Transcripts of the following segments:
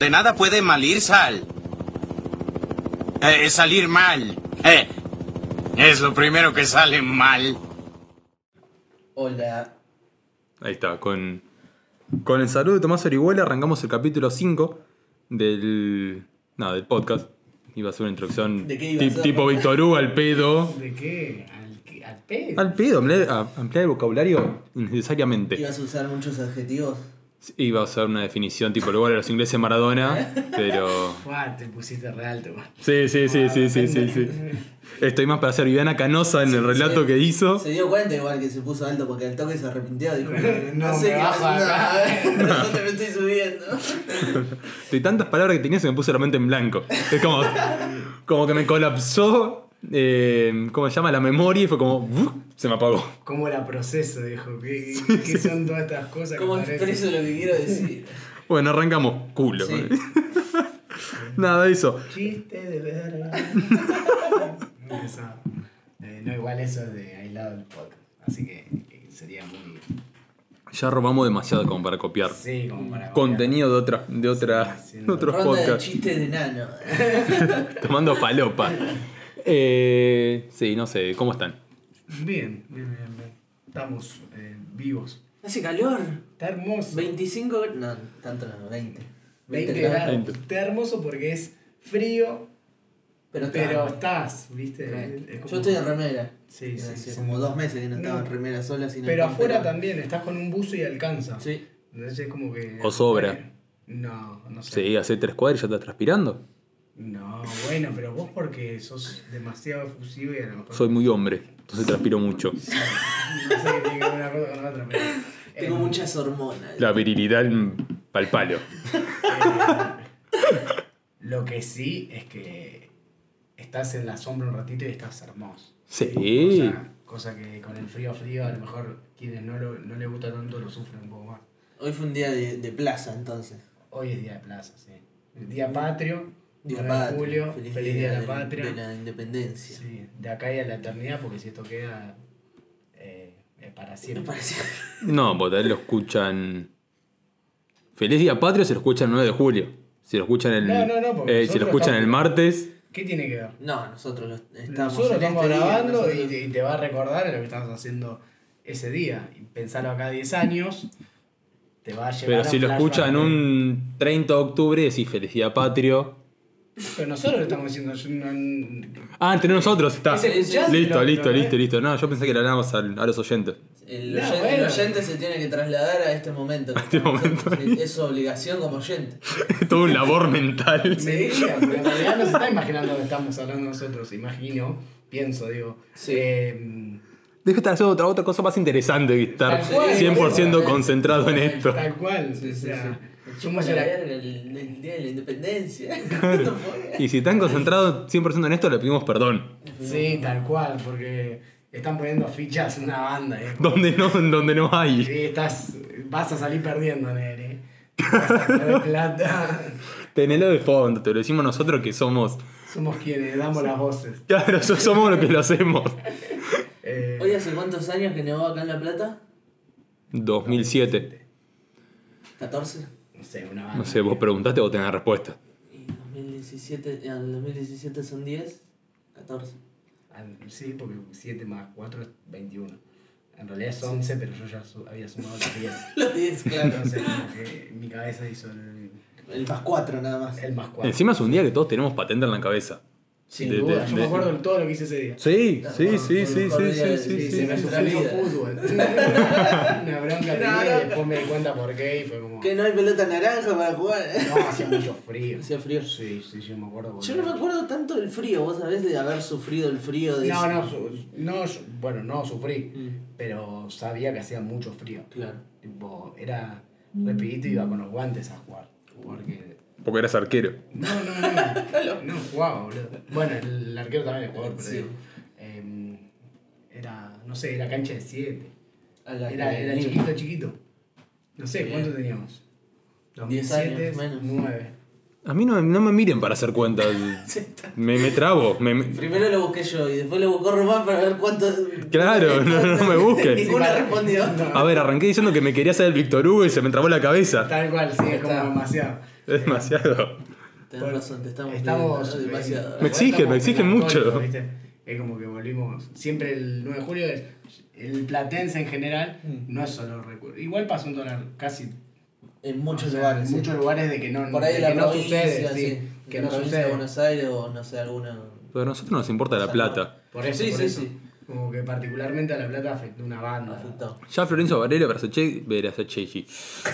De nada puede malir sal. Eh, salir mal. Eh, es lo primero que sale mal. Hola. Ahí está, con, con el saludo de Tomás Orihuela arrancamos el capítulo 5 del, nada, del podcast. Iba a ser una introducción ¿De qué iba a tip- ser? tipo Víctor Hugo al pedo. ¿De qué? ¿Al, qué? ¿Al pedo? Al pedo, ampliar el vocabulario innecesariamente. ¿Ibas a usar muchos adjetivos? Iba a ser una definición tipo lugar de los ingleses Maradona, pero... Buah, te pusiste re alto, man. Sí, sí, sí, sí, sí, sí, sí. Estoy más para ser Viviana Canosa en el relato Sí. que hizo. Se dio cuenta igual que se puso alto porque al toque se arrepintió. Dijo, no, No, sé qué acá. no, no te me estoy subiendo. De tantas palabras que tenía se me puso la mente en blanco. Es como, como que me colapsó, eh, ¿cómo se llama? La memoria y fue como, ¡buf! se me apagó. ¿Cómo la proceso, dijo? ¿Qué, qué son todas estas cosas? ¿Cómo expreso lo que quiero decir? Bueno, arrancamos culo. Sí. Nada eso. Chiste de verga. Eso. Eh, no, igual eso es de aislado del podcast. Así que eh, sería muy. Ya robamos demasiado como para copiar Sí, como para. contenido de, otra, de, otra, de otros Ronda de podcasts. chistes de nano. Tomando falopa. Eh, sí, no sé, ¿cómo están? Bien, bien, bien, bien. Estamos eh, vivos. Hace calor. Está hermoso. 25 gra- No, tanto no, 20. 20 20 grados. grados. 20. Está hermoso porque es frío, Pero, está- pero estás, ¿viste? Es como- Yo estoy en remera. Sí, sí, como dos meses que no estaba No. en remera sola. Sino Pero afuera pelo. también, estás con un buzo y alcanza. Sí. Entonces es como que. O sobra. No, no sé. Sí, hace tres cuadras y ya estás transpirando. No, bueno, pero vos porque sos demasiado efusivo y a lo mejor. Soy muy hombre, entonces transpiro mucho. No sé qué tiene que ver una cosa con la otra, pero. Tengo eh, muchas hormonas. La virilidad pal palo. Lo que sí es que estás en la sombra un ratito y estás hermoso. Sí. Cosa, cosa que con el frío frío a lo mejor quienes no, lo, no les gusta tanto lo sufren un poco más. Hoy fue un día de, de plaza entonces. Hoy es día de plaza, sí. El día patrio, Día 9 de julio, feliz, día de la patria. De la independencia. Sí, de acá y a la eternidad, porque si esto queda eh, es para siempre. No, porque tal lo escuchan. Feliz Día Patrio se lo escuchan el 9 de julio. Si lo escuchan el. No, no, eh, si lo escuchan el martes. ¿Qué tiene que ver? No, nosotros lo- estamos. Nosotros en estamos este día, grabando nosotros- y, te, va a recordar lo que estamos haciendo ese día. Y pensarlo acá 10 años, te va a llevar Pero a si lo escuchan un 30 de octubre, decís Feliz Día Patrio. Pero nosotros lo estamos diciendo. yo no- Ah, entre nosotros está. Listo, lo- listo, lo listo, ves. listo. No, yo pensé que le hablábamos al- a los oyentes. El, No, oyente, el bueno. oyente se tiene que trasladar a este momento. que este momento. Es su obligación como oyente. Todo un labor mental. Me diría, porque en realidad no se está imaginando lo que estamos hablando nosotros. Imagino, pienso, digo. Sí. eh, Deja de estar haciendo otra, otra cosa más interesante que estar Tal cual, 100% boludo. concentrado en esto. tal cual. Sí, o sí, sea, sí. Chupa la el- verga el, el día de la independencia. Y si están concentrados 100% en esto, le pedimos perdón. Sí, tal cual, porque están poniendo fichas en una banda. ¿eh? Donde no, donde no hay. Sí, estás, vas a salir perdiendo, nene. Vas a perder plata. Tenelo de fondo, te lo decimos nosotros que somos. Somos quienes damos las voces. Claro, so- somos los que lo hacemos. Eh, ¿Hoy hace cuántos años que nevó acá en La Plata? 2007. ¿14? No sé, una banda. No sé, vos preguntaste, vos tenés respuesta. Y 2017, en el 2017 son 10, 14. Ah, Sí, porque 7 más 4 es 21. En realidad es 11, pero yo ya su- había sumado los 10. Los 10, claro. Entonces, como que mi cabeza hizo el, El más 4 nada más. el más 4. Encima es un día que todos tenemos patente en la cabeza. Sin de- duda, de- yo de- me acuerdo de todo lo que hice ese día. Sí, sí, sí, sí, sí, sí, sí, de- Sí, sí. se me suspendió fútbol. Una bronca tenía y después me di cuenta por qué y fue como. Que no hay pelota naranja para jugar. No, hacía mucho frío. Hacía frío. Sí, sí, yo me acuerdo. Yo no me acuerdo tanto del frío, vos sabés de haber sufrido el frío de No, ese- no, su- no, su- bueno, no sufrí, Mm, pero sabía que hacía mucho frío. claro. Tipo, era rapidito y iba con los guantes a jugar. Porque. Porque eras arquero. No, no, no. no jugaba, boludo. Bueno, el arquero también es jugador, pero Sí. digo, em, era, no sé, era cancha de 7. A la Era, era chiquito, chiquito. No sé. ¿cuánto teníamos? 10 años, menos. 9. A mí no, no me miren para hacer cuentas. Me, me trabo. me- me- Primero lo busqué yo y después lo buscó Román para ver cuánto. Claro, no, no me busquen. Ninguna respondió. A ver, arranqué diciendo que me quería hacer el Víctor Hugo y se me trabó la cabeza. Tal cual, sí, es como Está. demasiado. Es demasiado. Tenés Bueno, razón, te estamos, Estamos. pidiendo, ¿no? demasiado. Me exige, estamos me exige en mucho. Es como que volvimos. Siempre el 9 de julio es. El platense en general Mm. no es solo recuerdo. Igual pasó en todas las- casi En muchos o sea, lugares. En sí. muchos lugares de que no, Por ahí de la que no provincia, sucede. sí. sí, que la no provincia sucede. de Buenos Aires o no sé, alguna. Pero a nosotros nos importa la plata. Por eso, Sí, por sí, eso. sí. Como que particularmente a La Plata afectó una banda. Afectado. Ya Florenzo Varela,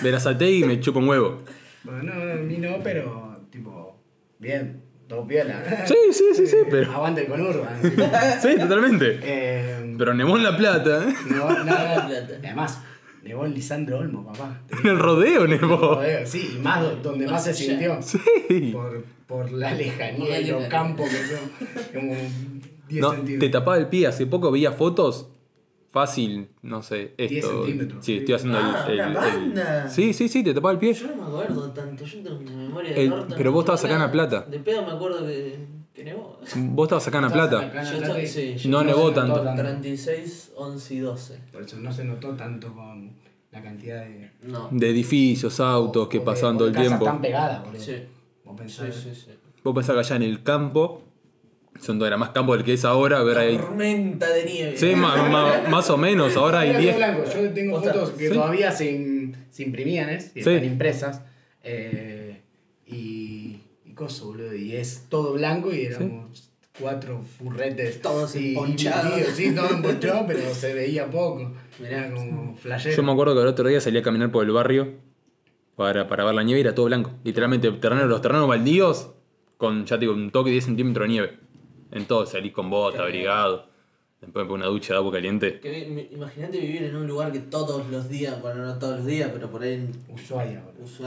Verazategui me chupa un huevo. Bueno, no, a mí no, pero tipo, bien, todo piola. Sí, sí, sí, sí, pero. Aguante con Urban. tipo. Sí, totalmente. Eh, Pero nevó en La Plata, ¿eh? nevó- no, no, Plata. y además, nevó en Lisandro Olmo, papá. Te En el rodeo nevó. Joder, Sí, y más do- donde más se sintió. Sí. Por, por la Por lejanía la y los lejanía. campos que son como 10 No, te centímetros. tapaba el pie. Hace poco veía fotos. Fácil, no sé, 10 esto. centímetros. Sí, estoy haciendo Ah, el, el- una el- banda. Sí, sí, sí, te tapaba el pie. Yo no me acuerdo tanto, yo tengo una memoria de El- pero vos estabas acá en La Plata. De pedo me acuerdo que, que nevó. Vos estabas acá en La Plata. Yo estaba- y- sí, yo No nevó notó tanto. 36, 11 y 12. Por eso no se notó tanto con la cantidad de. No. De edificios, autos que o de- pasaban o todo de el casas tiempo. tan pegadas, boludo. Sí. Vos Sí, pensás. sí, sí. Vos pensás que allá en el campo, era más campo del que es ahora, ver ahí. Tormenta de nieve. Sí, ma- ma- más o menos, ahora hay Era todo 10. blanco. Yo tengo fotos que Sí. todavía se, im- se imprimían, ¿eh? Y Sí. están impresas. Eh, y, y coso, boludo. Y es todo blanco y éramos cuatro furretes. Todos y, emponchados. y metidos, Sí, todo emponchado, pero se veía poco. Mirá. Era como flashero. Yo me acuerdo que el otro día salí a caminar por el barrio para, para ver la nieve y era todo blanco. Literalmente, terreno, los terrenos baldíos con, ya te digo, un toque de 10 centímetros de nieve. En todo, salís con bota, abrigado. Después una ducha de agua caliente. Imagínate vivir en un lugar que todos los días, bueno, no todos los días, pero por ahí en Ushuaia,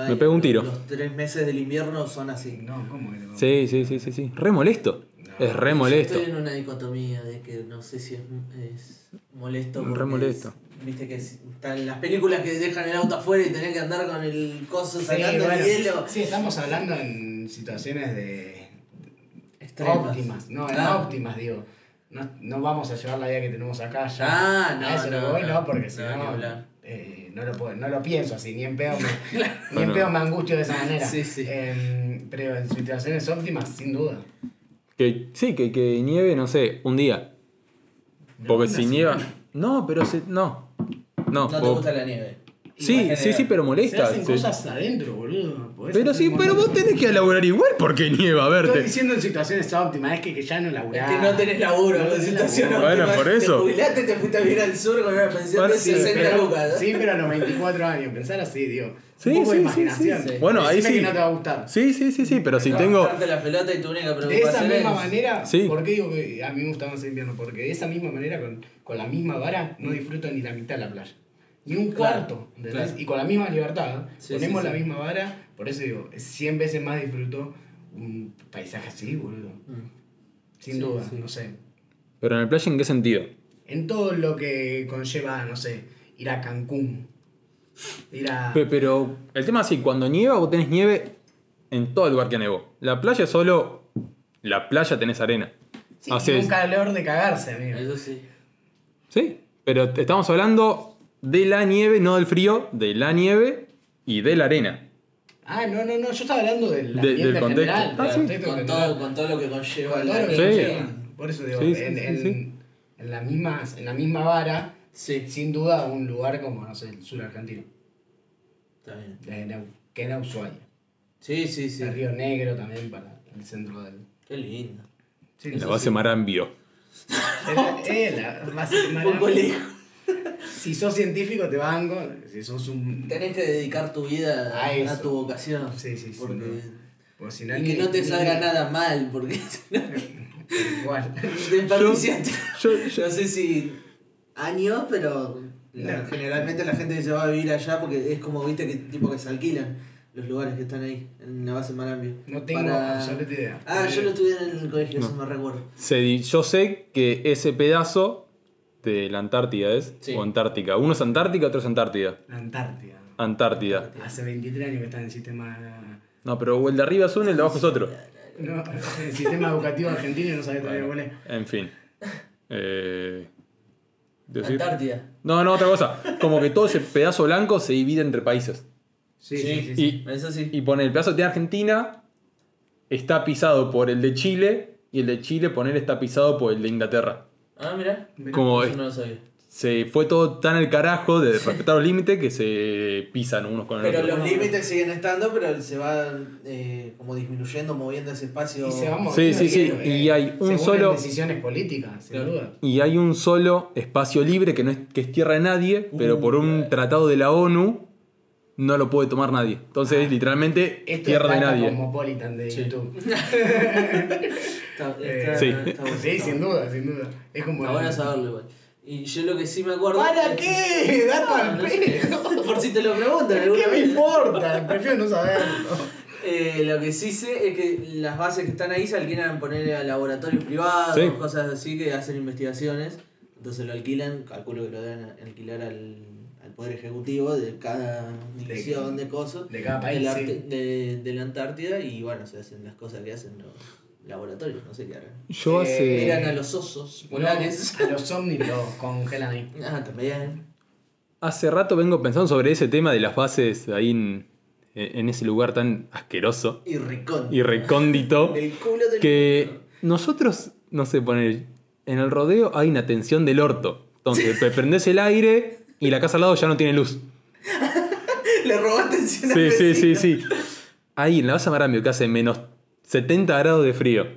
Me pego un tiro. Los tres meses del invierno son así. No, ¿cómo era? Sí, sí, sí, sí, sí. Re molesto. Es re molesto. Yo estoy en una dicotomía de que no sé si es, es molesto. Re molesto. es- Viste que es- están las películas que dejan el auto afuera y tenés que andar con el coso Sí, sacando bueno, el hielo. sí, estamos hablando en situaciones de Extremas. óptimas, no, en óptimas, digo. No, no vamos a llevar la vida que tenemos acá ya. Ah, no, A eso no, lo voy, no. no, porque si No, eh, no, lo puedo, no lo pienso así, ni en pedo me, ni en pedo me angustio de esa manera. Sí, sí. Em, pero en situaciones óptimas, sin duda. Que, sí, que, que nieve, no sé, un día. Porque si nieva. semana. No, pero si. No. No. No te o- gusta la nieve. Sí, sí, sí, pero Se molesta. hacen sí. cosas adentro, boludo. Podés Pero sí, pero vos tenés que laburar igual porque nieva, a Estoy verte. diciendo en situaciones óptimas, es que, que ya no Es laburás. que no tenés laburo, No en situación laburo. Bueno, por eso. Te jubilaste, te fuiste a vivir al sur con una pensión Bueno, de sí, 60 pero, lucas. ¿no? Sí, pero a los 24 años, pensar así, digo. Sí, un poco sí, sí, imaginación. sí, sí. Bueno, ahí Decime sí. que no te va a gustar. Sí, sí, sí, sí, pero si tengo. La pelota y tu única De esa misma es- manera, Sí. ¿por qué digo que a mí me gusta más el invierno? Porque de esa misma manera, con, con la misma vara, no disfruto ni la mitad de la playa. Ni un cuarto, ¿entendés? claro. Y con la misma libertad, Sí, ponemos sí, la sí. misma vara, por eso digo, 100 veces más disfruto un paisaje así, boludo. Mm. Sin Sí, duda, sí. no sé. Pero en el playa, ¿en qué sentido? En todo lo que conlleva, no sé, ir a Cancún. Ir a... Pero el tema es así, cuando nieva vos tenés nieve en todo el lugar que nevó. La playa es solo... La playa tenés arena. Sí, Así y un es. calor de cagarse, amigo. Eso sí. Sí, pero estamos hablando de la nieve, no del frío, de la nieve y de la arena. Ah, no, no, no, yo estaba hablando del De- del contexto. general. Ah, del sí. contexto Con todo, con todo lo que conlleva la lo que Sí. conlleva. Por eso digo, Sí, sí, en, sí, en, sí. en la misma vara, Sí, sin duda un lugar como, no sé, el sur argentino, está bien. de Neu- que era Ushuaia. Sí, sí, sí. El Río Negro también para el centro del... Qué lindo. Sí, La base sí. Marambio. La base Un Marambio. Si sos científico te banco, si sos un... Tenés que dedicar tu vida A a, eso. tu vocación. Sí, sí, sí, Porque, no. Pues si y ni- que no te ni- salga nada mal, porque Igual. desperdiciaste. Yo- yo- No sé si años, pero No. generalmente la gente se va a vivir allá porque es como, viste, que tipo que se alquilan los lugares que están ahí, en la base Marambio. No tengo Para- absoluta idea. Ah, yo lo estudié en el colegio, No. eso me recuerdo. Se yo sé que ese pedazo de la Antártida es, Sí. o Antártica. Uno es Antártica, otro es Antártida. La Antártida. Antártida. Hace 23 años que está en el sistema... No, pero el de arriba es uno y el de abajo es otro. No, el sistema educativo argentino no sabe todavía cuál es. En fin. Eh, decir- Antártida. No, no, otra cosa. Como que todo ese pedazo blanco se divide entre países. Sí, sí, sí. sí. Y, Eso sí. y pone el pedazo de Argentina está pisado por el de Chile y el de Chile poner está pisado por el de Inglaterra. Ah, mira. Como Eso no lo sabía. se fue todo tan al carajo de respetar los límites que se pisan unos con el Pero otro. los límites siguen estando, pero se va eh, como disminuyendo, moviendo ese espacio. Y se va Sí, sí, sí, moviendo, y hay un según solo- las decisiones políticas, sin Claro. duda. Y hay un solo espacio libre que no es, que es tierra de nadie, pero por un tratado de la ONU no lo puede tomar nadie. Entonces, literalmente, Esto tierra es de nadie. Ah, Cosmopolitan de Sí. YouTube. Está, Eh, está- sí. está bueno. Sí, sin duda, sin duda. Es como. Está bueno saberlo igual. Y yo lo que sí me acuerdo. ¿Para qué? Dato al pedo. Por si te lo preguntan alguna ¿Qué me vez. importa? Prefiero no saberlo. Eh, lo que sí sé es que las bases que están ahí se alquilan poner a laboratorios privados, Sí. cosas así que hacen investigaciones. Entonces lo alquilan, calculo que lo deben alquilar al, al Poder Ejecutivo de cada división de, cosas. de cada país, de la, sí. De, de la Antártida y bueno, se hacen las cosas que hacen los laboratorios, no sé qué harán. Yo Eh, hace. Miran a los osos polares. No, a los ovnis los congelan ahí. Ah, también. Hace rato vengo pensando sobre ese tema de las bases ahí en, en ese lugar tan asqueroso Y ricón. y recóndito. El culo del que nosotros, no sé, poner en el rodeo hay una tensión del orto. Entonces, prendés el aire y la casa al lado ya no tiene luz. Le robó atención Sí, al sí, sí, sí. Ahí en la base Marambio que hace menos 70 grados de frío.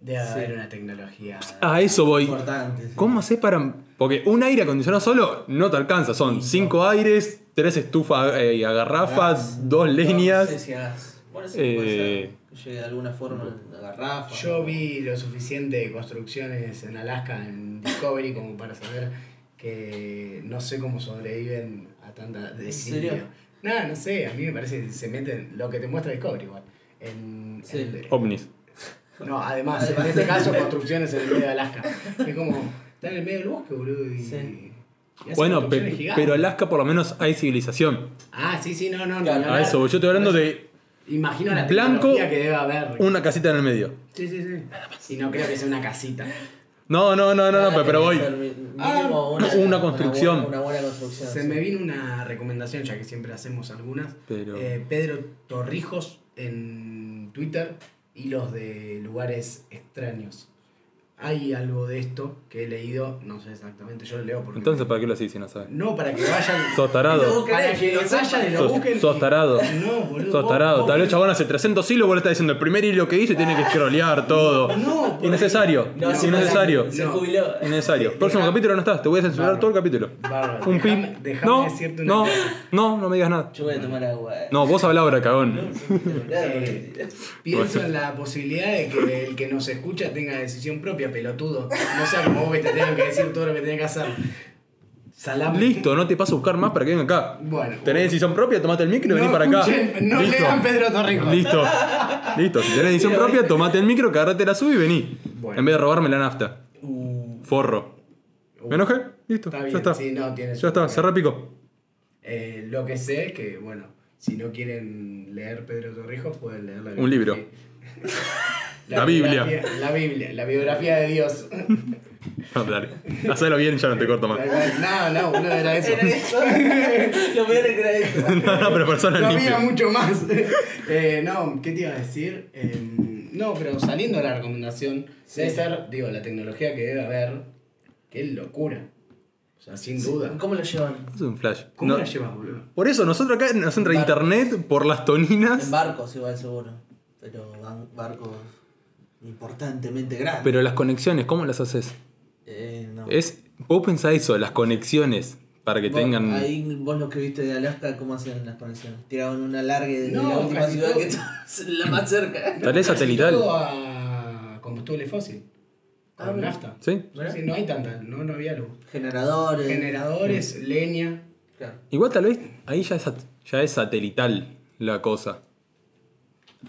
Debe haber una tecnología. A eso voy. Importante. sí. ¿Cómo haces para.? Porque un aire acondicionado solo no te alcanza. Son cinco aires, tres estufas eh, a garrafas, dos No líneas. sé si. Bueno, sí, Eh, puede ser. Que llegue de alguna forma garrafa. Yo vi lo suficiente de construcciones en Alaska, en Discovery, como para saber que no sé cómo sobreviven a tanta desidia. serio? No, no sé, a mí me parece que se meten lo que te muestra Discovery igual. En, Sí. en- ovnis. no, además, en este caso, construcciones en el medio de Alaska. Es como, está en el medio del bosque, boludo. Y, Sí. y Bueno, pe- gigantes. pero Alaska por lo menos hay civilización. Ah, sí, sí, no, no, no. Claro, A eso, yo estoy hablando de Imagino la Blanco, que debe haber. una casita en el medio. Sí, sí, sí. Y no creo que sea una casita. No, no, no, no, no, pero, pero voy. Ah, mínimo una, una construcción. Una buena, una buena construcción. Se sí. me vino una recomendación, ya que siempre hacemos algunas. Pero- Eh, Pedro Torrijos en Twitter y los de lugares extraños. Hay algo de esto que he leído, no sé exactamente, yo lo leo porque... Entonces, ¿para qué lo haces si no sabes? No, para que vayan... Sos tarado. No, Para que Lo vayan y lo Sos- busquen. sos tarado. No, boludo. Sos vos- tarado. vos- Tal vez chabón hace 300 hilos, vos le estás diciendo el primer hilo que hice tiene que scrollear todo. No, porque- Innecesario. No, innecesario. Se No. jubiló. Innecesario. Próximo capítulo no estás, te voy a censurar Bárbaro. todo el capítulo. Bárbaro, Un déjame- pip. déjame No, decirte una no, cosa. no, no me digas nada. Yo voy a tomar agua. eh. No, vos habla ahora, cagón. Eh, pienso en la posibilidad de que el que nos escucha tenga decisión propia, pelotudo. No sea como vos que te tengan que decir todo lo que tenés que hacer. Salame. Listo, no te paso a buscar más para que venga acá. Bueno. Tenés decisión propia, tomate el micro y No vení para acá. escuchen, no Listo. lean Pedro Torrijos. Listo. Listo. Si tenés decisión propia, tomate el micro, agarrate la sub y vení. Bueno. En vez de robarme la nafta. Uh, Forro. ¿Me enojé? Listo. Está ya bien, está. sí, no, ya está, cerré pico. Eh, lo que sé es que, bueno, si no quieren leer Pedro Torrijos, pueden leer la Un libro. La Biblia. biografía- La Biblia, la biografía de Dios. No, dale. Hacelo bien, ya no te corto más. No, no, boludo, era eso. Era eso. Lo peor es que era eso. No, no, pero personas No había mucho más. Eh, no, ¿qué te iba a decir? Eh, no, pero saliendo de la recomendación, Sí. debe ser, digo, la tecnología que debe haber, qué locura. O sea, sin duda. ¿Cómo lo llevan? Es un flash. ¿Cómo No, la llevas, boludo? Por eso, nosotros acá nos entra En internet por las En toninas. barcos igual seguro. Pero barcos importantemente grandes. Pero las conexiones, ¿cómo las haces? Eh, no. Es, vos pensás eso, las conexiones, para que Vos- tengan... Ahí vos lo que viste de Alaska, ¿cómo hacen las conexiones? Tiraban una largue de No, la última ciudad todo. que está la más cerca. Tal vez satelital. Todo a combustible fósil. Ah, Con nafta. ¿Sí? Sí, no hay tanta, no, no había luz. Generadores. Generadores, leña. Claro. Igual tal vez ahí ya es, ya es satelital la cosa.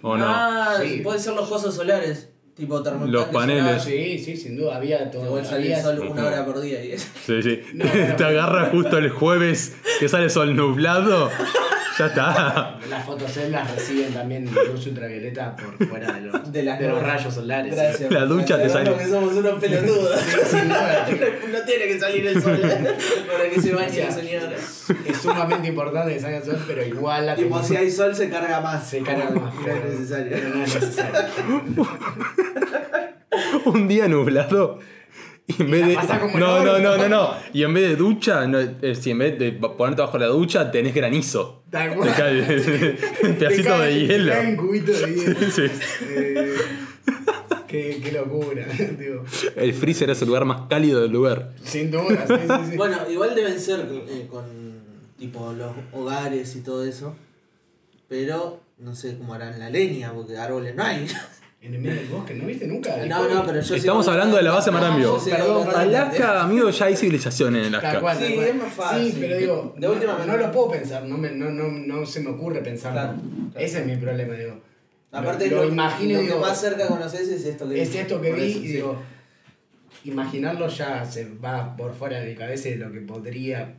¿O no? Ah, Sí. pueden ser los cosas solares. Tipo. Los paneles. Sí, sí, sin duda, había todo. Igual había- sol una hora por día. Y Sí, sí. No, no, no. Te agarra justo el jueves que sale sol nublado. Ya está. Las fotoceldas reciben también luz ultravioleta por fuera de los, De las los rayos solares. Gracias. La ducha te sale. que somos unos pelotudos. No tiene que salir el sol para que se bañe señora. Es sumamente importante que salga el sol, pero igual la Tipo, si hay sol se carga más. se carga más. No es necesario. No es necesario. Un día nublado. Y en vez de. No, no, no, no, no. Y en vez de ducha, no, eh, si en vez de ponerte bajo la ducha, tenés granizo. Tal Te cae Te pedacito cae- de te hielo. caen cubitos de hielo. Sí. Eh, qué, qué locura. digo. El freezer es el lugar más cálido del lugar. Sin duda, sí, sí, sí. Bueno, igual deben ser eh, con tipo los hogares y todo eso. Pero no sé cómo harán la leña, porque árboles no hay. En el medio del bosque, ¿no viste nunca? No, no, pero yo Estamos hablando de la base No, Marambio. yo sigo Perdón, Alaska, amigo, ya hay civilización en Alaska. cual, Sí, es más fácil. Sí, pero digo, De última no, no lo puedo pensar, no, me, no, no, no se me ocurre pensarlo. Claro, claro. Ese es mi problema, digo. Aparte, lo, lo, lo imagino lo y digo, que más cerca conoces es esto que es vi. esto que Por vi eso, y sí. digo, imaginarlo ya se va por fuera de mi cabeza de lo que podría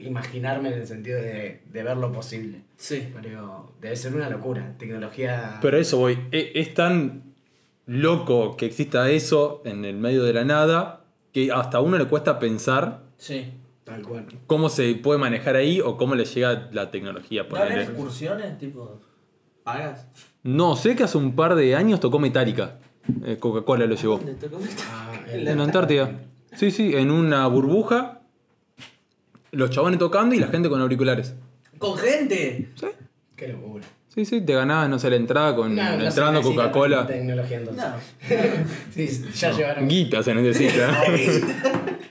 imaginarme en el sentido de, de ver lo posible. Sí. Pero debe ser una locura. Tecnología. Pero eso voy. e- Es tan loco que exista eso en el medio de la nada que hasta a uno le cuesta pensar Sí. Tal cual. cómo se puede manejar ahí o cómo le llega la tecnología. ¿No habrá ponele. excursiones? Tipo, ¿pagas? No, sé que hace un par de años tocó Metallica. Eh, Coca-Cola lo llevó. ¿Dónde tocó? Ah, En En la Antártida. Sí, sí, en una burbuja. Los chabones tocando y la gente con auriculares. ¡Con gente! Sí, Qué locura. sí, sí, te ganabas, no sé, la entrada con No, entrando necesita Coca-Cola. Tecnología entonces. No. Sí, ya llevaron. Guita se necesita.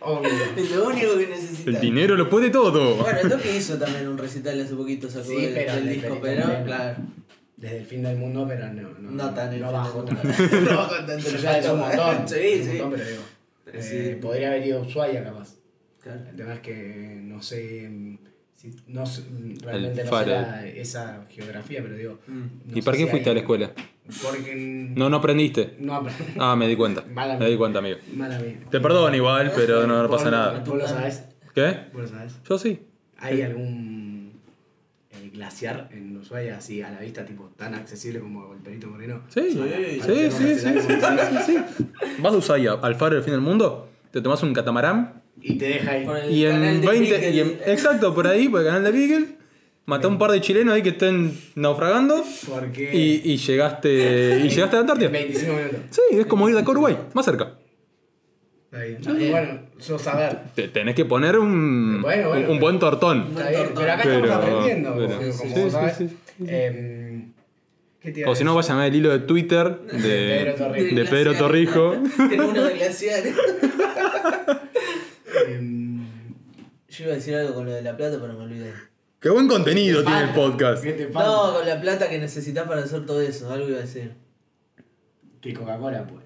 Obvio. Es lo único que necesitas. El dinero lo puede todo. Bueno, el Toque hizo también un recital hace poquito, sacó Sí, el, pero el disco, pero claro, Desde el fin del mundo, pero no. No, no tan no bajo tanto. No bajo tanto. Pero ya es un montón. Sí, un sí. montón, pero digo. Pero eh, sí. Podría haber ido a Ushuaia capaz. Claro. El tema es que no sé. mm, Si, no sé, mm, realmente no sé la- esa geografía, pero digo. Mm. no ¿Y para qué si fuiste a la escuela? Porque. No, no aprendiste. No aprendí. Ah, me di cuenta. Mala Me di cuenta, amigo. Mala mía. Te perdono igual, pero no, no pasa nada. Vos lo sabés. ¿Qué? Vos lo sabés. Yo sí. ¿Hay algún eh, glaciar en Ushuaia así a la vista, tipo tan accesible como el Perito Moreno? Sí, sí, Sí, sí, sí, sí, sí, sí, sí, sí. Vas a Ushuaia, al faro del fin del mundo, te tomas un catamarán Y te deja ahí. Por el y en canal de 20. Beagle. y en- exacto, por ahí, por el canal de Beagle, matá un par de chilenos ahí que estén naufragando Porque. y, y llegaste y llegaste a la Antártida. 25 minutos. Sí, es como ir de acá a Uruguay, más cerca. Está bien. Está bien. Bueno, yo saber. Te tenés que poner un, Bueno, bueno, un, un buen tortón. Está bien. Pero acá Pero- estamos aprendiendo, pero- como, sí, como sí, vos sabés. sí, sí, sí. Em, ¿Qué te iba a O si no, decir? vayan a ver el hilo de Twitter Pedro de, Torrijo. de Pedro Torrijo. Tiene uno de Em, Yo iba a decir algo con lo de la plata, pero me olvidé. Qué buen contenido tiene el podcast. ¿Qué te falta? No, con la plata que necesitas para hacer todo eso, algo iba a decir. Que Coca-Cola, pues.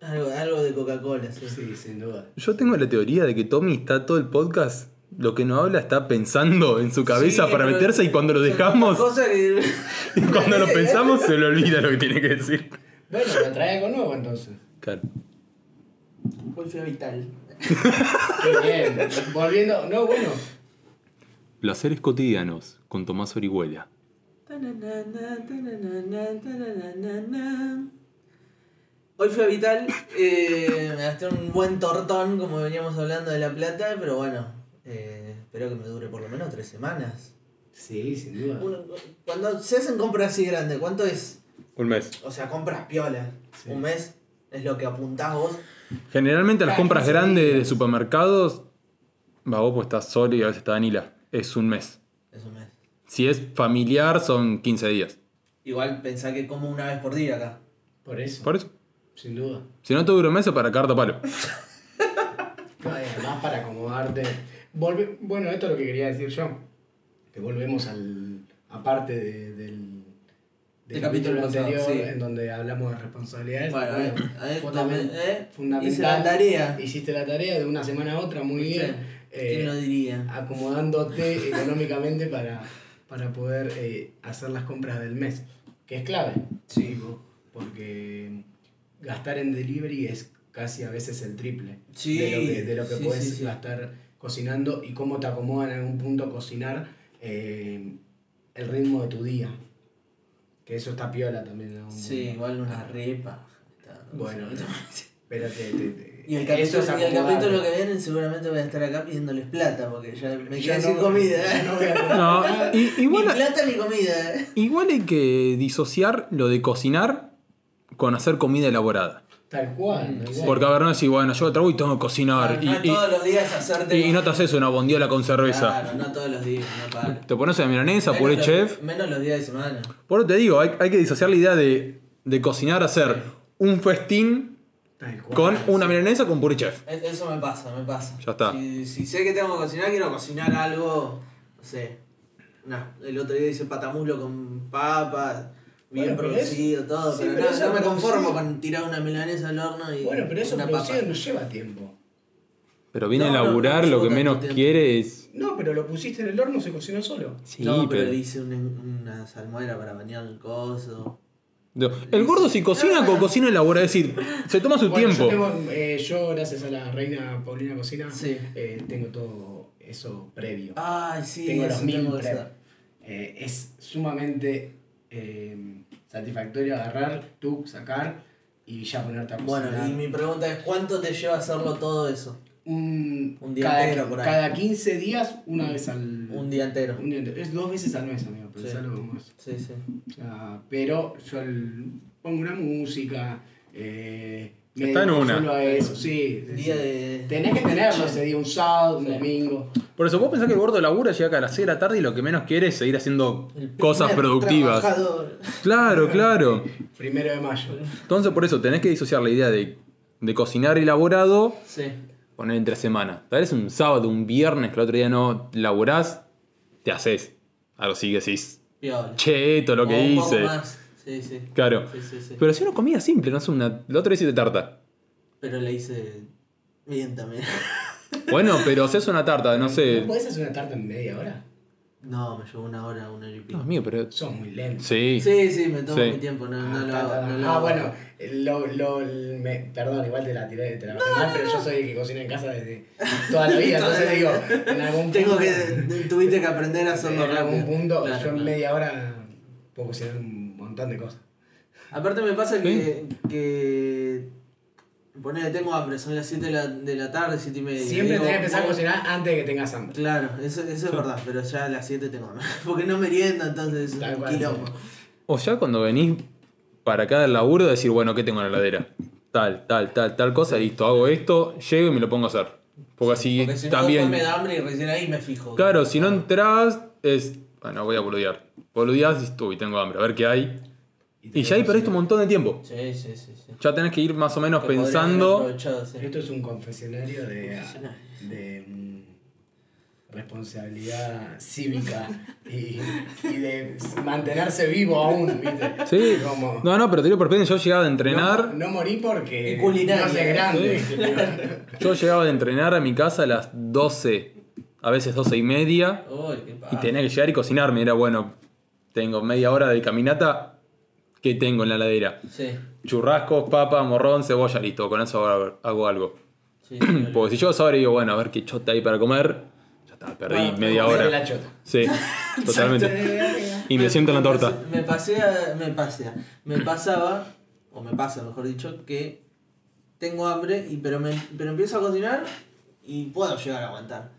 Algo, algo de Coca-Cola, sí. Sí, sin duda. Yo tengo la teoría de que Tommy está todo el podcast, lo que no habla está pensando en su cabeza Sí, para meterse y cuando lo dejamos, que- y cuando lo pensamos se le olvida lo que tiene que decir. Bueno, pero trae algo nuevo entonces. Claro. Hoy fue vital. Qué bien. Volviendo. No, bueno. Placeres cotidianos con Tomás Orihuela. Hoy fue vital. Eh, me gasté un buen tortón, como veníamos hablando de la plata, pero bueno, eh, espero que me dure por lo menos tres semanas. Sí, sin duda. Uno- cuando se hacen compras así grandes, ¿cuánto es? Un mes. O sea, compras piola. Sí. Un mes es lo que apuntás vos. Generalmente las compras grandes de supermercados, va vos pues estás solo y a veces está Danila. Es un mes. Es un mes. Si es familiar son 15 días. Igual pensá que como una vez por día acá. Por eso. Por eso. Sin duda. Si no te dura un mes es para carta palo. Además para acomodarte. Volve- Bueno, esto es lo que quería decir yo. Que volvemos al. aparte de- del. Del El capítulo capítulo pasado, anterior, sí. en donde hablamos de responsabilidades. Bueno, Bueno, eh, eh, fundamen- también, eh, fundamental. hice la tarea. Hiciste la tarea de una semana a otra, muy bien. ¿Quién Eh, lo diría? acomodándote económicamente para, para poder eh, hacer las compras del mes, que es clave. Sí. tipo, Porque gastar en delivery es casi a veces el triple Sí, de lo que, de lo que sí, puedes gastar cocinando y cómo te acomoda en algún punto cocinar. eh, el ritmo de tu día. Que eso está piola también. Sí, igual una repa. Está- Bueno, pero te, te- te- Y el eso capítulo, es y el capítulo que viene seguramente voy a estar acá pidiéndoles plata porque ya me Ya quedé no- sin comida. ¿eh? no No, y- igual, Ni plata ni comida. ¿eh? igual hay que disociar lo de cocinar con hacer comida elaborada. Tal cual. tal cual. Porque a ver, no decir, bueno, yo trago y tengo que cocinar. Claro, y, no y- todos los días hacerte. y- y no te haces una bondiola con cerveza. Claro, no todos los días, no para. Te pones a milanesa, Menos puré los- chef. Menos los días de semana. Por eso te digo, hay, hay que disociar la idea de, de cocinar, hacer un festín Tal cual. con una milanesa con puré chef. Es- Eso me pasa, me pasa. Ya está. Si, si sé que tengo que cocinar, quiero cocinar algo, no sé. No, el otro día hice patamulo con papas, bien Bueno, producido, es- todo, sí, pero, pero no, me conformo con tirar una milanesa al horno y Bueno, pero eso una producido papa. no lleva tiempo. Pero viene No, a laburar, no, lo que menos tiempo. quiere es. No, pero lo pusiste en el horno, se cocinó solo. Sí, no, pero, pero. le hice una, una salmuera para bañar el coso. El gordo si cocina, co- cocina elabora, es decir, se toma su Bueno, tiempo. Yo, tengo, eh, yo, gracias a la reina Paulina Cocina, Sí. eh, tengo todo eso previo. Ay, sí, tengo los mil tengo. Eh, es sumamente eh, satisfactorio agarrar, tú, sacar y ya ponerte a cocinar. Bueno, y mi pregunta es, ¿cuánto te lleva hacerlo todo eso? un, Un día cada, entero por ahí. cada 15 días, una vez al. Un día entero. un día entero. Es dos veces al mes, amigo, Sí. pensalo como es. Sí, sí. Pero yo el- pongo una música. Eh, me Está en una. solo a eso, sí. sí, Día sí. de... Tenés que tenerlo ese día, un sábado, un Sí. domingo. Por eso vos pensás que el gordo labura, llega a las 6 de la tarde y lo que menos quiere es seguir haciendo el cosas productivas. trabajador. Claro, claro. Primero de mayo. Entonces por eso tenés que disociar la idea de, de cocinar elaborado, Sí. poner entre semana. Tal vez un sábado, un viernes, que el otro día no laburás, te haces. Algo así que decís, Piola. che, esto es lo que O un poco hice. más. Sí, sí. Claro. Sí, sí, sí. Pero si una comida simple, no es una. La otra vez hiciste tarta. Pero le hice bien también. Bueno, pero haces una tarta, no sé. ¿No podés hacer una tarta en media hora? No, me llevó una hora, una hora y pico. No, mío, pero. Sos muy lento. Sí. Sí, sí, me tomo Sí. mi tiempo, no, no Ah, lo ta, hago. ta, ta. no lo Ah, bueno, lo, lo, me- perdón, igual te la tiré, te la bajé mal, pero yo soy el que cocina en casa desde toda la vida, entonces digo, en algún Tengo punto, que. Tuviste que aprender a hacerlo en algún punto, Claro, yo en claro. media hora puedo cocinar un montón de cosas. Aparte me pasa que. que Ponele, tengo hambre, son las 7 de la, de la tarde, 7 y media. Siempre tenés que empezar a cocinar antes de que tengas hambre. Claro, eso, eso es verdad, pero ya a las 7 tengo hambre. Porque no meriendo, entonces es Tal un cual, quilombo. sí. O ya cuando venís para acá del laburo, decir, bueno, ¿qué tengo en la heladera? Tal, tal, tal, tal cosa, listo, hago esto, llego y me lo pongo a hacer. Porque así Porque si no, también. después me da hambre y recién ahí me fijo. Claro, si no entras, es. Bueno, voy a boludear. Boludeás y dices, uy, tengo hambre, a ver qué hay. Y ya ahí perdiste un montón de tiempo. Sí, sí, sí. sí. Ya tenés que ir más o menos Que pensando. aprovechado, sí. Esto es un confesionario de, de mm, responsabilidad cívica y, y de mantenerse vivo aún, ¿viste? Sí. Como, No, no, pero te digo por yo llegaba de entrenar. No, no morí porque Y culinaria, no sé grande. Yo llegaba de entrenar a mi casa a las 12, a veces 12 y media. Uy, qué Y tenía que llegar y cocinarme. Era bueno, tengo media hora de caminata. ¿Qué tengo en la heladera? Sí, Churrascos, papa, morrón, cebolla, listo. Con eso hago, hago algo. sí. sí, Porque si yo ahora digo, bueno, a ver qué chota hay para comer, ya está, perdí Bueno, media hora. la chota. Sí, totalmente. Y me siento en la torta. Me pasea, me pasea. Me pasaba, o me pasa mejor dicho, que tengo hambre, y, pero, me, pero empiezo a cocinar y puedo llegar a aguantar.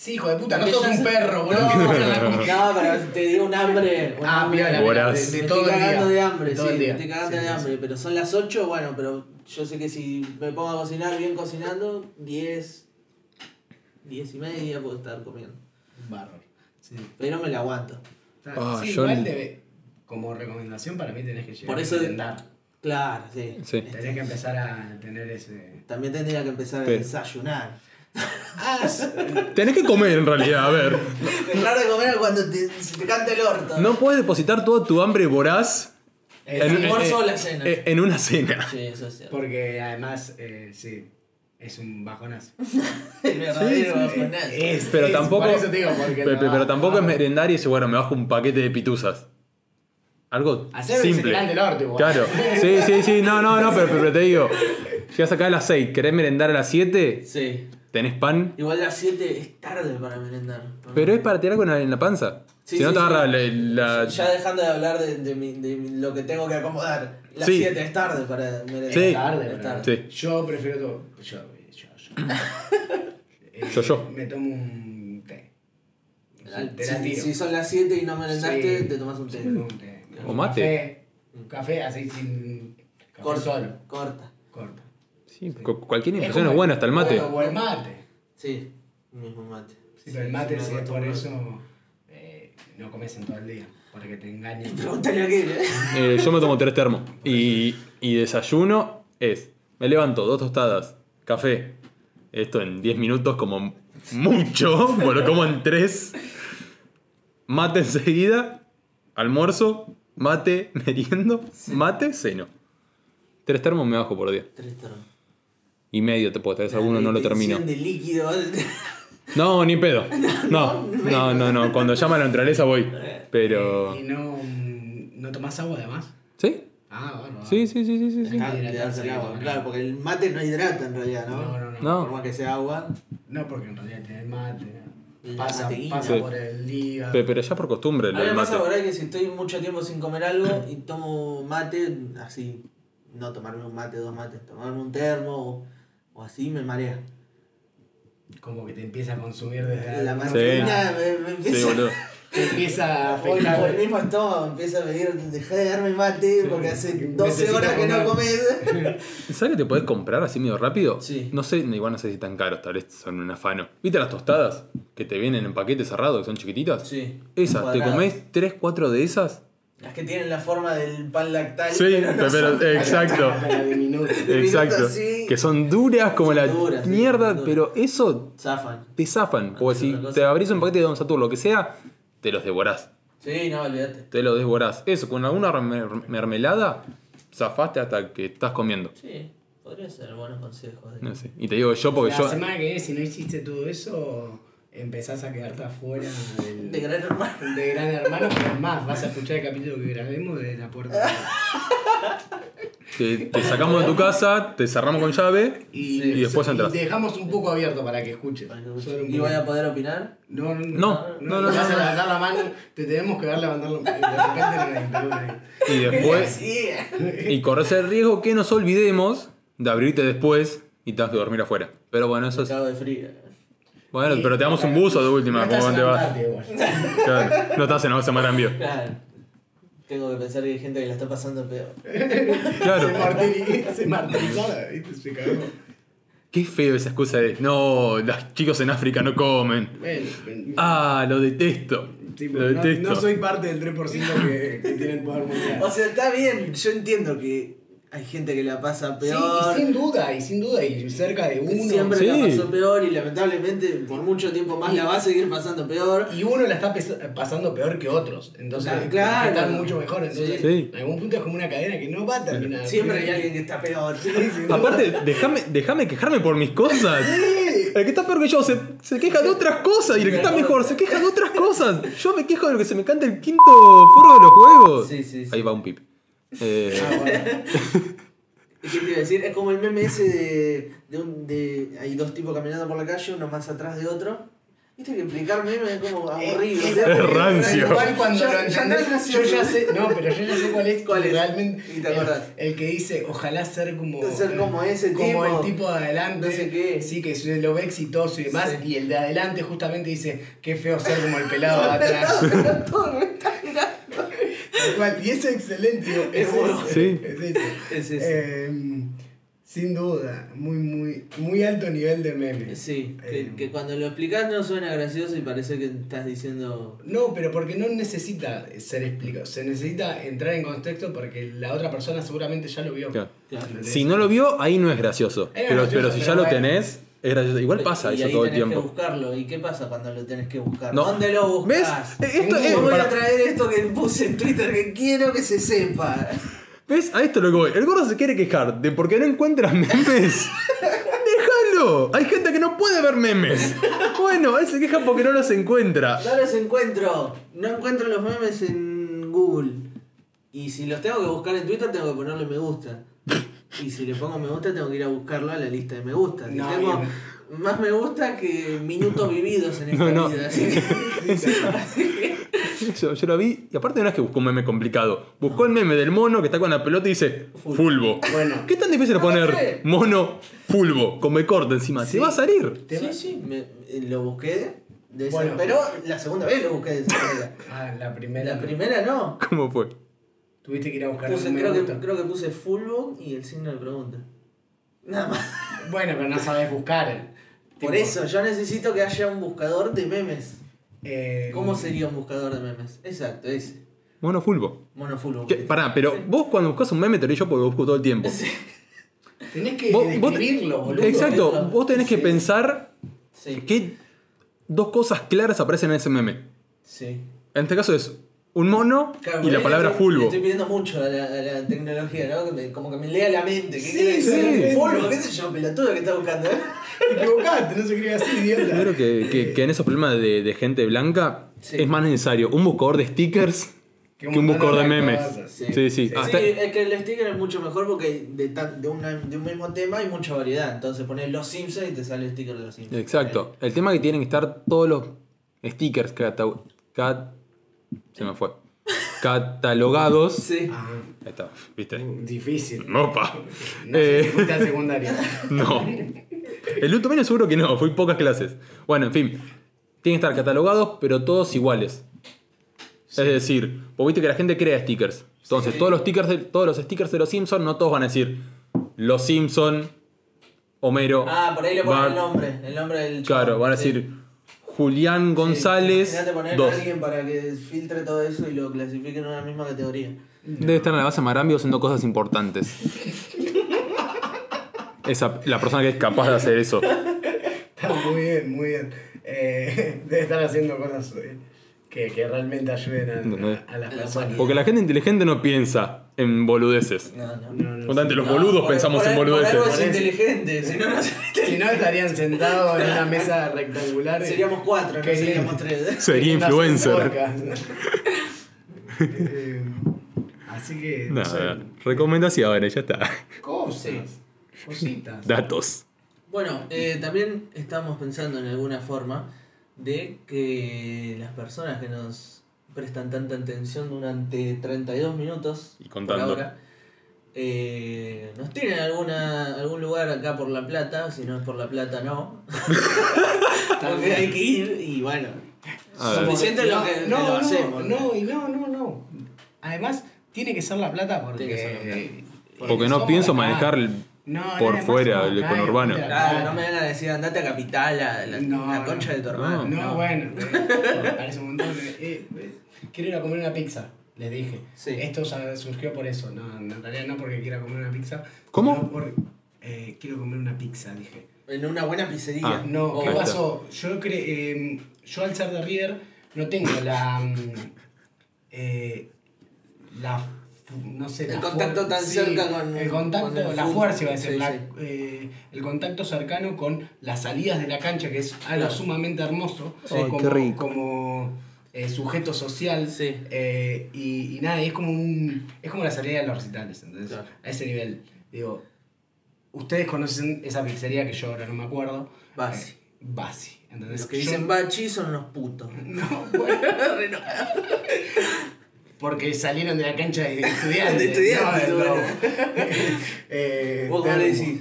Sí, hijo de puta, no sos un perro, boludo. No, pero te digo un hambre. un Ah, hambre. piola, Horas. de, Me de estoy todo el cagando día. de hambre, todo sí, me estoy cagando Sí, de sí, hambre, sí. pero son las 8, bueno, pero yo sé que si me pongo a cocinar bien cocinando, 10, 10 y media puedo estar comiendo. Bárbaro. Sí. Pero me la aguanto. Ah, sí, yo igual debe- como recomendación para mí tenés que llegar Por eso- a merendar. Claro, sí. Sí. Tenés que empezar a tener ese... También tendría que empezar a Sí. desayunar. Ah, Tenés que comer en realidad, a ver. Dejar de comer cuando te, se te canta el orto. No puedes depositar toda tu hambre voraz es- ¿El en- almuerzo eh, o la cena? eh, en una cena. Sí, eso es cierto. porque además, eh, sí, es un bajonazo. El verdadero bajonazo. Es- Pero es- tampoco. Por eso te digo, porque... pe- no pe- va- pero tampoco no es merendar y decir, bueno, me bajo un paquete de pituzas. Algo Hacer simple. del orto igual. Claro. Sí, sí, sí. No, no, no, pero, pero te digo. Llegas acá a las 6, ¿querés merendar a las 7? Sí. ¿Tenés pan? Igual a las 7 es tarde para merendar. Pero es para tirar en la- en la panza. Sí, si no te sí. agarra la. la- Ya dejando de hablar de, de mi- de mi- lo que tengo que acomodar. Las Sí. 7 es tarde para merendar. Sí. Es tarde, Es tarde. Sí. Yo prefiero todo. Yo, yo, yo. Eh, Yo, yo. Me tomo un té. Te la si, tiro. si son las 7 y no merendaste, Sí. te tomas un té. Un té. O Un mate. Café, un café así sin. Café Corta. solo. Corta. Sí, cu- cualquier Es infusión es, como- buena, hasta el mate. O el mate. Sí, mismo mate. Sí, pero el mate, es por eso, eh, no comes en todo el día. Para que te engañen. Pregúntale a aquel, ¿eh? Eh, yo me tomo tres termos. Y, y desayuno es, me levanto, dos tostadas, café. Esto en 10 minutos como mucho, bueno, como en 3. Mate enseguida, almuerzo, mate, meriendo, mate, ceno. Tres termos me bajo por día. Tres termos. Y medio te puedo, tal vez alguno no lo termino. de líquido. No, ni pedo. No, no, no, no. Cuando llama a la naturaleza voy. Pero. ¿Y no, mm, no tomás agua además? ¿Sí? Ah, bueno. Sí, sí, sí, sí, sí. Claro, porque el mate no hidrata en realidad, ¿no? No, no, no. No. Por más que sea agua. No, porque en realidad tiene mate. Pasa, pasa por el hígado. Pe- Pero ya por costumbre A lo mí me del pasa mate. por ahí que si estoy mucho tiempo sin comer algo y tomo mate, así, no tomarme un mate, dos mates, tomarme un termo o, así me marea. Como que te empieza a consumir desde La manera. me, me empieza, Sí, boludo. Te empieza a el, mismo estómago empieza a pedir, dejá de darme mate porque hace 12 Necesita horas que no comes. ¿Sabes que te podés comprar así medio rápido? Sí. No sé, igual no sé si tan caros, tal vez son un afano. ¿Viste las tostadas que te vienen en paquete cerrado, que son chiquititas? Sí. Esas, te comés 3, 4 de esas. Las que tienen la forma del pan lactal. Sí, pero no pero, son- exacto. De Exacto. minuto, sí. Que son duras como Son la duras, mierda, pero eso Zafan. te zafan. Porque es si te abrís un paquete de Don Saturno, lo que sea, te los devorás. Sí, no, olvídate. Te los devorás. Eso, con alguna mer- mermelada, zafaste hasta que estás comiendo. Sí, podría ser buenos consejos. de- No sé. Y te digo yo porque La yo. semana que viene, si no hiciste todo eso, empezás a quedarte afuera del, De gran hermano. de Gran Hermano, pero es más, vas a escuchar el capítulo que grabemos de la puerta. Te, te sacamos de tu casa, te cerramos con llave Y, y después y entras. te dejamos un poco abierto para que escuches. ¿Y voy a poder opinar? No, no, No, no, no, vas no, a no. levantar la mano, te tenemos que ver levantar la mano. De. Y después. Y corres el riesgo que nos olvidemos de abrirte después y tengas que dormir afuera. Pero bueno, eso Me es. cago de frío. Bueno, pero te damos un buzo de última, No como te vas. Claro, no estás en la semana en vivo. Claro. Tengo que pensar que hay gente que la está pasando peor. Claro. Se, martiri- se martirizaba, ¿viste? Se cagó. Qué feo esa excusa de. No, los chicos en África no comen. Bueno, Ah, lo detesto. sí, Lo pero no, detesto. no soy parte del 3% que, que tiene el poder mundial. O sea, está bien, yo entiendo que hay gente que la pasa Sí, peor. y sin duda, y sin duda, y cerca de uno. siempre Sí. la pasó peor y lamentablemente por mucho tiempo más la va a seguir pasando peor. Y uno la está pasando peor que otros. Entonces, Ah, claro. están mucho mejor. Entonces, Sí. en algún punto es como una cadena que no va a terminar. Siempre hay alguien que está peor. Aparte, déjame déjame quejarme por mis cosas. El que está peor que yo se, se queja de otras cosas y el que está mejor se queja de otras cosas. Yo me quejo de lo que se me canta el quinto foro de los juegos. Sí, sí, sí. Ahí va un pip. Eh, Ah, bueno. ¿Qué te iba a decir? Es como el meme ese de, de, un, de. Hay dos tipos caminando por la calle, uno más atrás de otro. Viste que explicar meme es como aburrido. Eh, o sea, es rancio. Igual cuando Ya- lo ya entendés, yo ya sé, no, pero yo ya sé cuál es, ¿Cuál es? realmente Y te acordás. el, el que dice ojalá ser como Ser como ese como tipo. el tipo de adelante, No sé qué. sí que lo ve exitoso y demás, Sí. y el de adelante justamente dice qué feo ser como el pelado de atrás. Todo me está mirando. Tal cual, y eso es excelente, es, Es Sí. es ese. Es ese. Eh, sin duda, muy, muy, muy alto nivel de meme. Sí, que, Eh, que cuando lo explicás no suena gracioso y parece que estás diciendo. No, pero porque no necesita ser explicado, se necesita entrar en contexto porque la otra persona seguramente ya lo vio. Claro. Claro. ¿Entendés? si no lo vio, ahí no es gracioso. Es Pero, gracioso, pero si ya lo tenés, Igual pasa y eso ahí todo el tiempo. que buscarlo. ¿Y qué pasa cuando lo tenés que buscar? No. ¿Dónde lo ¿Ves? buscas? Eh, esto es- voy para- a traer esto que puse en Twitter que quiero que se sepa. ¿Ves? A esto es lo que voy. El gordo se quiere quejar de porque no encuentra memes. ¡Déjalo! Hay gente que no puede ver memes. Bueno, él se queja porque no los encuentra. No los encuentro. No encuentro los memes en Google. Y si los tengo que buscar en Twitter, tengo que ponerle me gusta. Y si le pongo me gusta, tengo que ir a buscarlo a la lista de me gusta. Y No, tengo bien. más me gusta que minutos vividos en esta No, no. vida. Así que, así que- Yo, yo lo vi y aparte no es que buscó un meme complicado. Buscó el meme del mono que está con la pelota y dice fulbo. Bueno. ¿Qué tan difícil es poner sé. mono fulbo con B corta encima? ¿Te va a salir? Te Sí, va- sí, me- eh, lo busqué de Bueno. pero la segunda vez lo busqué de esa manera. Ah, la primera. La primera no. ¿Cómo fue? Tuviste que ir a buscar Puse- me creo, que, creo que puse fullbook y el signo de pregunta. Nada más. Bueno, pero no sabes buscar. Por Tipo, eso, yo necesito que haya un buscador de memes. eh, ¿Cómo sería un buscador de memes? Exacto, ese. Mono fulbo. Mono fullbook. ¿Qué? Pará, pero vos cuando buscas un meme te lo digo yo porque lo busco todo el tiempo. Tenés que Vos- describirlo, boludo. Exacto, vos tenés que Sí. pensar Sí, qué dos cosas claras aparecen en ese meme. sí. En este caso es un mono Claro, y la palabra estoy- le. Estoy pidiendo mucho a la, a la tecnología, ¿no? Que me- como que me lea la mente. ¿Qué Sí, quiere decir? sí. Fulbo, qué sé yo, pelotudo que está buscando, ¿eh? Te equivocaste, no se escribe así, Yo idiota. creo que, que- que en esos problemas de, de gente blanca Sí. es más necesario un buscador de stickers Que que un un buscador de memes. cosas. Sí, sí. Sí, Hasta- es que el sticker es mucho mejor porque de, tan- de, una- de un mismo tema hay mucha variedad. Entonces pones los Simpsons y te sale el sticker de los Simpsons. Exacto. El tema es que tienen que estar todos los stickers cata- cat- se me fue. catalogados. Sí. Ah, Ahí está, ¿viste? difícil. Opa. No Eh, secundario. No. El último año seguro que no, fui pocas clases. Bueno, en fin. Tienen que estar catalogados, pero todos iguales. Es decir, vos viste que la gente crea stickers. Entonces, todos los stickers de, todos los stickers de los Simpsons, no todos van a decir Los Simpson, Homero. Ah, por ahí le ponen Bart. el nombre. El nombre del Claro, van a sí. decir Julián González. Imagínate poner dos. a alguien para que filtre todo eso y lo clasifique en una misma categoría. Debe estar en la base Marambio haciendo cosas importantes. Esa, la persona que es capaz de hacer eso. Está muy bien, muy bien. Eh, debe estar haciendo cosas eh, que, que realmente ayuden a, a, a las personas. Porque la gente inteligente no piensa en boludeces. No, no. No, no, Contante, los No, boludos por- pensamos por- en Por boludeces. algo es inteligente, si no, no sería Si no estarían sentados en una mesa rectangular. Seríamos cuatro, no Qué seríamos tres. Sería influencer. podcast. Eh, así que. No sé, Nada, recomendaciones, ya está. cosas. Cositas. Datos. Bueno, eh, también estamos pensando en alguna forma de que las personas que nos prestan tanta atención durante 32 minutos Y contando. por ahora, eh, nos tienen alguna, algún lugar acá por La Plata, si no es por La Plata no, porque hay que ir y bueno, suficiente lo que, no, lo no, hacemos. No, y no, no, no. Además, tiene que ser la plata porque. Tiene que ser La Plata. Porque no pienso manejar el- No, por fuera el acá, conurbano. Claro, no me vengan a decir andate a Capital, a la, No, la no. concha de tu hermano. No, bueno, me parece un montón. de- eh, eh, quiero ir a comer una pizza, les dije. Sí. Esto surgió por eso. No, en realidad no porque quiera comer una pizza. ¿Cómo? por- eh, quiero comer una pizza, dije. En una buena pizzería. Ah, No, O- ¿qué pasó? Yo, cre eh, yo al ser de River no tengo la. mm, eh, la. No sé, El contacto tan cerca con- El contacto, con el la fútbol. fuerza iba a decir, Sí, la- sí. eh, el contacto cercano con las salidas de la cancha, que es algo Claro. sumamente hermoso. Como, qué rico. como eh, sujeto social. Sí. eh, y, y nada, y es como un. Es como la salida de los recitales, ¿entendés? Claro. A ese nivel. Digo, ustedes conocen esa pizzería que yo ahora no me acuerdo. Basi. Eh, Basi. ¿Entendés? Los que Yo- dicen bachi son unos putos. No, bueno. Porque salieron de la cancha de estudiantes. De estudiantes, no. Lobo. Eh, ¿Vos cómo le termo. decís?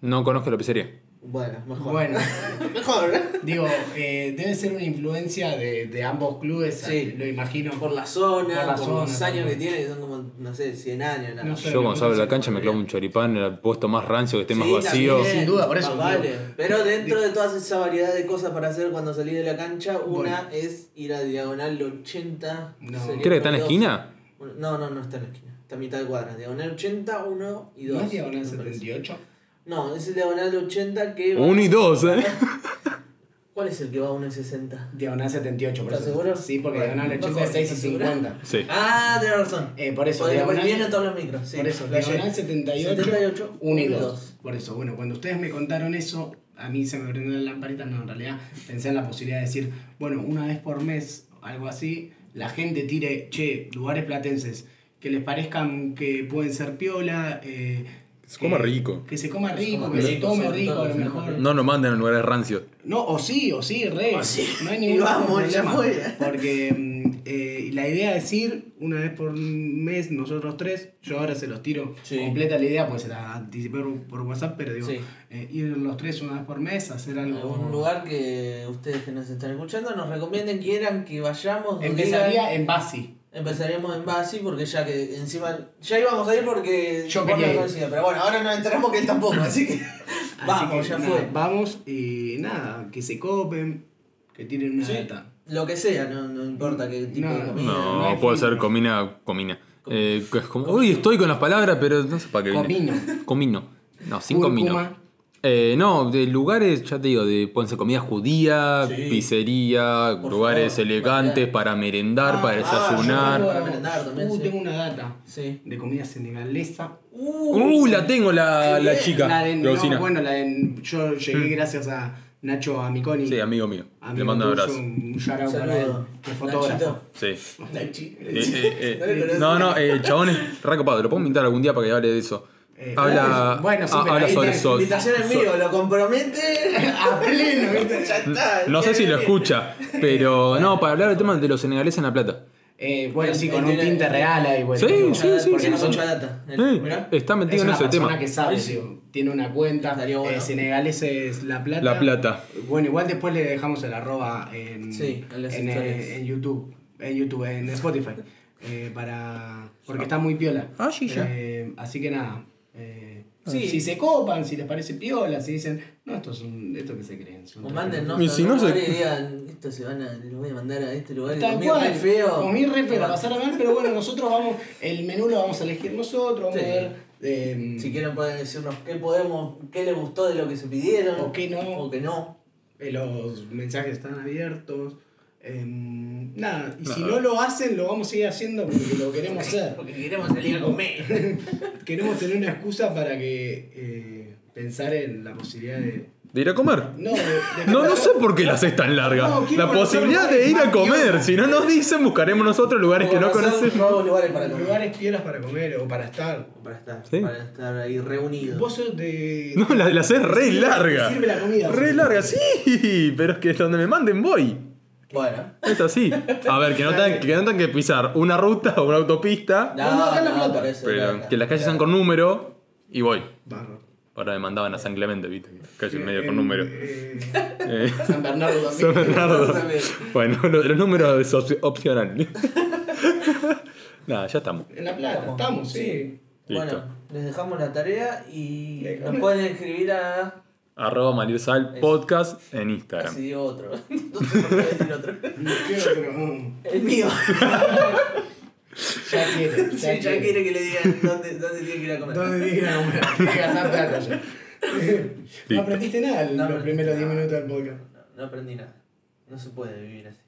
No conozco la pizzería. Bueno, mejor. Bueno, mejor. digo, eh, debe ser una influencia de, de ambos clubes, Sí. lo imagino. Por la zona, Por la por, zona, los años por- que tiene, que son como, no sé, 100 años. nada. No sé. Yo cuando salgo de la cancha me clavo un choripán en el puesto más rancio que esté más vacío. también, Sin duda, por eso, más vale. Pero dentro de toda esa variedad de cosas para hacer cuando salís de la cancha, una Bueno. es ir a diagonal 80. No. sería ¿Cree que está en la esquina? No, no, no está en la esquina. Está a mitad de cuadra. Diagonal 80, 1 y 2. ¿No es diagonal 78? No, es el diagonal 80 que va... Uno y dos, ¿eh? ¿Cuál es el que va a 1,60? Diagonal 78, por ¿Estás eso. seguro? Sí, porque Bueno, diagonal mejor, 86 y ¿estás seguro? 50. Sí. Ah, tienes razón. Eh, por eso, Porque diagonal- vienen todos los micros. Sí, por eso, flashé. diagonal 78, 78, 1 y uno y 2. dos. Por eso, bueno, cuando ustedes me contaron eso, a mí se me prendió la lamparita, no, en realidad pensé en la posibilidad de decir, bueno, una vez por mes, algo así, la gente tire, che, lugares platenses que les parezcan que pueden ser piola, eh, Que se coma rico. Que se coma rico, que se tome rico a lo mejor. No nos manden a lugares rancios. No, o sí, o sí, re. O sí. No hay Y ningún vamos, ya. Porque mm, eh, la idea es ir una vez por mes, nosotros tres. Yo ahora se los tiro Sí. completa la idea, pues se la anticipé por, por WhatsApp, pero digo, Sí. eh, ir los tres una vez por mes, hacer algo. algún lugar que ustedes que nos están escuchando nos recomienden, quieran que vayamos. Empezaría digan. en Basi. Empezaríamos en Basi porque ya que encima ya íbamos a ir porque Yo quería ir. conocías, pero bueno, ahora nos enteramos que él tampoco, así que Así vamos, que, ya nada, fue. Vamos y nada, que se copen, que tienen una Sí, data. Lo que sea, no, no importa qué tipo No, de comida. No, no puede ser comina, comina. Eh, que es como, uy, estoy con las palabras, pero no sé para qué. Comino. Comino. No, sin Cúrcuma. comino. Eh, no, de lugares, ya te digo, de pueden ser comida judía, Sí. pizzería, Por lugares favor, elegantes para merendar, Ah, para ah, desayunar. yo Para tengo- merendar también, Uh, sí. tengo una data Sí. de comida senegalesa. Uh, la tengo la, la chica. La de, la no, cocina. bueno, la de, yo llegué gracias a Nacho Amiconi. Sí, amigo mío. Amigo Le mando un tuyo, abrazo. Un shout out Un para él, saludo. que es fotógrafo. Nachito. Sí. Nachi. Eh, eh, eh, No le conoces. no, no, eh, el chabón es. Lo puedo invitar algún día para que hable de eso. Eh, habla bueno, sí, ah, pero habla ahí sobre tenés eso. Invitación en vivo, lo compromete. A pleno, ¿viste? ya está. No sé si lo escucha, pero no, para hablar del tema de los senegaleses en La Plata. Eh, bueno, sí, con un tinte real ahí, bueno. Sí, sí, sí, porque sí, nosotros- Mucha data. Eh, está Es metido en una ese persona tema. que sabe, Sí. digo, tiene una cuenta. Estaría bueno. Eh, Senegaleses La Plata. La Plata. Bueno, igual después le dejamos el arroba en, Sí, en en, eh, en YouTube, en YouTube, en Spotify. eh, para porque está muy piola. Ah, sí, ya. Eh, así que nada. Eh, Sí. Si se copan, si les parece piola, si dicen, no, esto es un, esto que se creen. son O manden minutos". notas Y si no a se- digan, esto se van a, lo voy a mandar a este lugar, Tal comí cual, re feo. Comí re feo, la pasaron mal, pero bueno, nosotros vamos, el menú lo vamos a elegir nosotros, vamos Sí. a ver. eh, Si quieren pueden decirnos qué podemos, qué les gustó de lo que se pidieron. O qué no. O que no. eh, los mensajes están abiertos. eh, nada, y si no lo hacen, lo vamos a seguir haciendo porque lo queremos hacer. Porque queremos salir a comer. Queremos tener una excusa para que eh, pensar en la posibilidad de. ¿De ir a comer? No, de, de- No, no sé por qué la haces tan larga. No, la posibilidad de ir a comer. Si no nos dicen, buscaremos nosotros lugares que no conocemos. Nuevos lugares para comer. lugares piolas para comer o para estar. O Para estar, Sí. para estar ahí reunidos. Vos sos de. No, la, la haces re Sirve- larga. Sirve la comida. Re larga, sí. Pero es que donde me manden voy. Bueno. Es así. A ver, que no tengan que, no tengan que pisar una ruta o una autopista. No, no, acá no, por eso, Pero claro. que las calles sean con número y voy. Barro. Ahora me mandaban a San Clemente, viste. Calle medio con número. Eh, Eh, San Bernardo también. San Bernardo. También. Bueno, los números es op- opcional. Nada, ya estamos. En La Plata, estamos, sí. Listo. Bueno, les dejamos la tarea y nos pueden escribir a. Arroba Malirsal Podcast en Instagram. Así digo otro. Por qué decir otro. ¿Qué otro? El mío. Ya quiere, Sí, ya ya quiere. que le digan dónde, dónde tiene que ir a comer. ¿Dónde Hay que gastar plata ya. No aprendiste nada en No los primeros 10 nada. minutos del podcast. No, no aprendí nada. No se puede vivir así.